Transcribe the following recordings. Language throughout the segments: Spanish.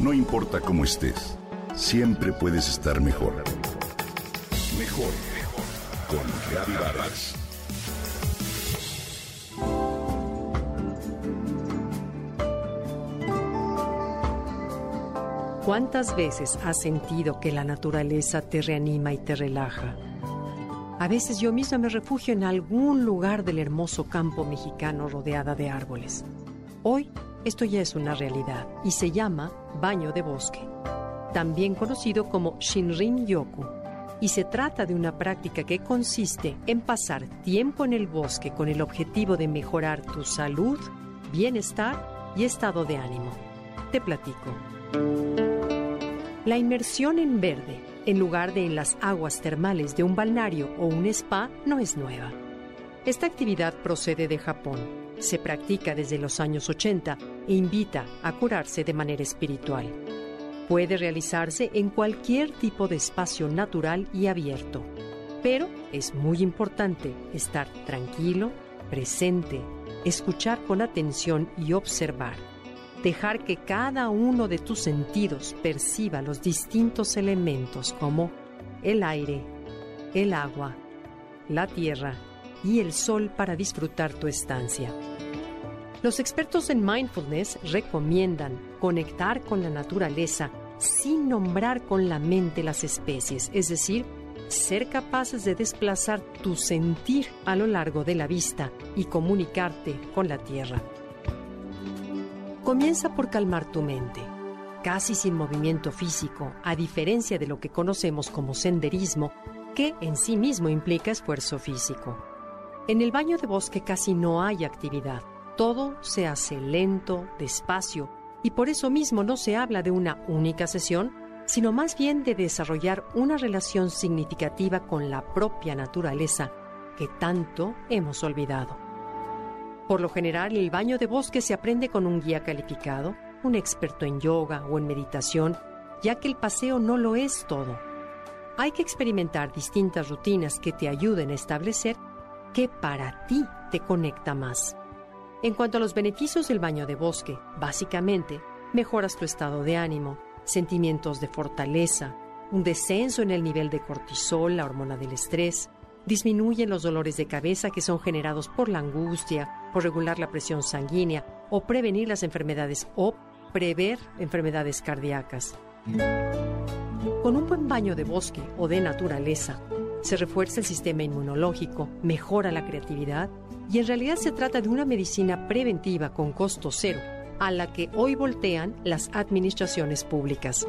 No importa cómo estés, siempre puedes estar mejor. Mejor, mejor. Con Reavivadas. ¿Cuántas veces has sentido que la naturaleza te reanima y te relaja? A veces yo misma me refugio en algún lugar del hermoso campo mexicano rodeada de árboles. Hoy esto ya es una realidad y se llama baño de bosque, también conocido como Shinrin Yoku. Y se trata de una práctica que consiste en pasar tiempo en el bosque con el objetivo de mejorar tu salud, bienestar y estado de ánimo. Te platico. La inmersión en verde, en lugar de en las aguas termales de un balneario o un spa, no es nueva. Esta actividad procede de Japón se practica desde los años 80 e invita a curarse de manera espiritual. Puede realizarse en cualquier tipo de espacio natural y abierto, pero es muy importante estar tranquilo, presente, escuchar con atención y observar. Dejar que cada uno de tus sentidos perciba los distintos elementos como el aire, el agua, la tierra y el sol para disfrutar tu estancia. Los expertos en mindfulness recomiendan conectar con la naturaleza sin nombrar con la mente las especies, es decir, ser capaces de desplazar tu sentir a lo largo de la vista y comunicarte con la tierra. Comienza por calmar tu mente, casi sin movimiento físico, a diferencia de lo que conocemos como senderismo, que en sí mismo implica esfuerzo físico. En el baño de bosque casi no hay actividad todo se hace lento, despacio, y por eso mismo no se habla de una única sesión, sino más bien de desarrollar una relación significativa con la propia naturaleza que tanto hemos olvidado. Por lo general, el baño de bosque se aprende con un guía calificado, un experto en yoga o en meditación, ya que el paseo no lo es todo. Hay que experimentar distintas rutinas que te ayuden a establecer qué para ti te conecta más. En cuanto a los beneficios del baño de bosque, básicamente, mejoras tu estado de ánimo, sentimientos de fortaleza, un descenso en el nivel de cortisol, la hormona del estrés, disminuyen los dolores de cabeza que son generados por la angustia, por regular la presión sanguínea o prevenir las enfermedades o prever enfermedades cardíacas. Con un buen baño de bosque o de naturaleza, se refuerza el sistema inmunológico, mejora la creatividad y en realidad se trata de una medicina preventiva con costo cero, a la que hoy voltean las administraciones públicas.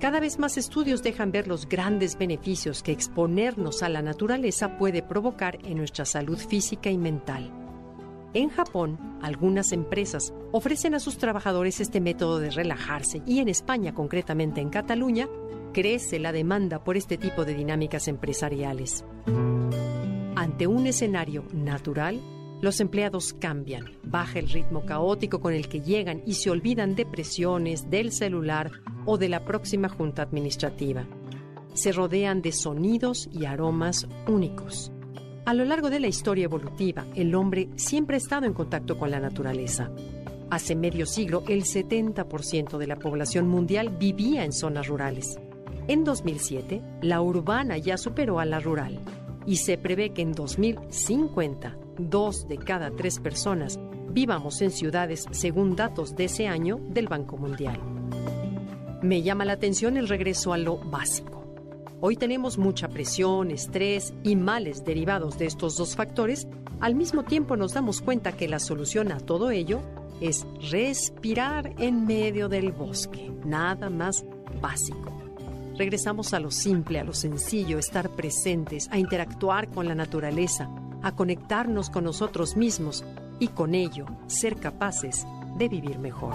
Cada vez más estudios dejan ver los grandes beneficios que exponernos a la naturaleza puede provocar en nuestra salud física y mental. En Japón, algunas empresas ofrecen a sus trabajadores este método de relajarse y en España, concretamente en Cataluña, crece la demanda por este tipo de dinámicas empresariales. Ante un escenario natural, los empleados cambian, baja el ritmo caótico con el que llegan y se olvidan de presiones, del celular o de la próxima junta administrativa. Se rodean de sonidos y aromas únicos. A lo largo de la historia evolutiva, el hombre siempre ha estado en contacto con la naturaleza. Hace medio siglo, el 70% de la población mundial vivía en zonas rurales. En 2007, la urbana ya superó a la rural y se prevé que en 2050, dos de cada tres personas vivamos en ciudades según datos de ese año del Banco Mundial. Me llama la atención el regreso a lo básico. Hoy tenemos mucha presión, estrés y males derivados de estos dos factores. Al mismo tiempo nos damos cuenta que la solución a todo ello es respirar en medio del bosque, nada más básico. Regresamos a lo simple, a lo sencillo, estar presentes, a interactuar con la naturaleza, a conectarnos con nosotros mismos y con ello ser capaces de vivir mejor.